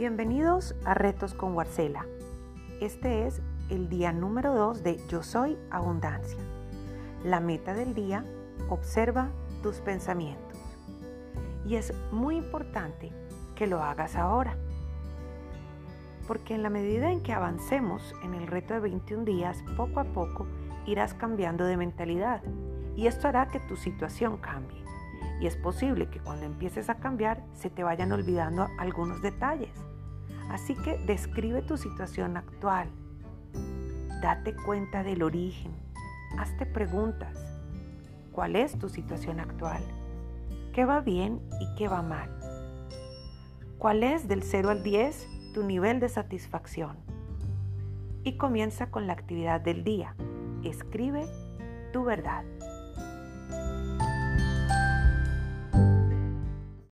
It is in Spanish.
Bienvenidos a Retos con Warcela. Este es el día número 2 de Yo Soy Abundancia. La meta del día, observa tus pensamientos. Y es muy importante que lo hagas ahora. Porque en la medida en que avancemos en el reto de 21 días, poco a poco irás cambiando de mentalidad. Y esto hará que tu situación cambie y es posible que cuando empieces a cambiar se te vayan olvidando algunos detalles. Así que describe tu situación actual. Date cuenta del origen. Hazte preguntas. ¿Cuál es tu situación actual? ¿Qué va bien y qué va mal? ¿Cuál es del 0 al 10 tu nivel de satisfacción? Y comienza con la actividad del día. Escribe tu verdad.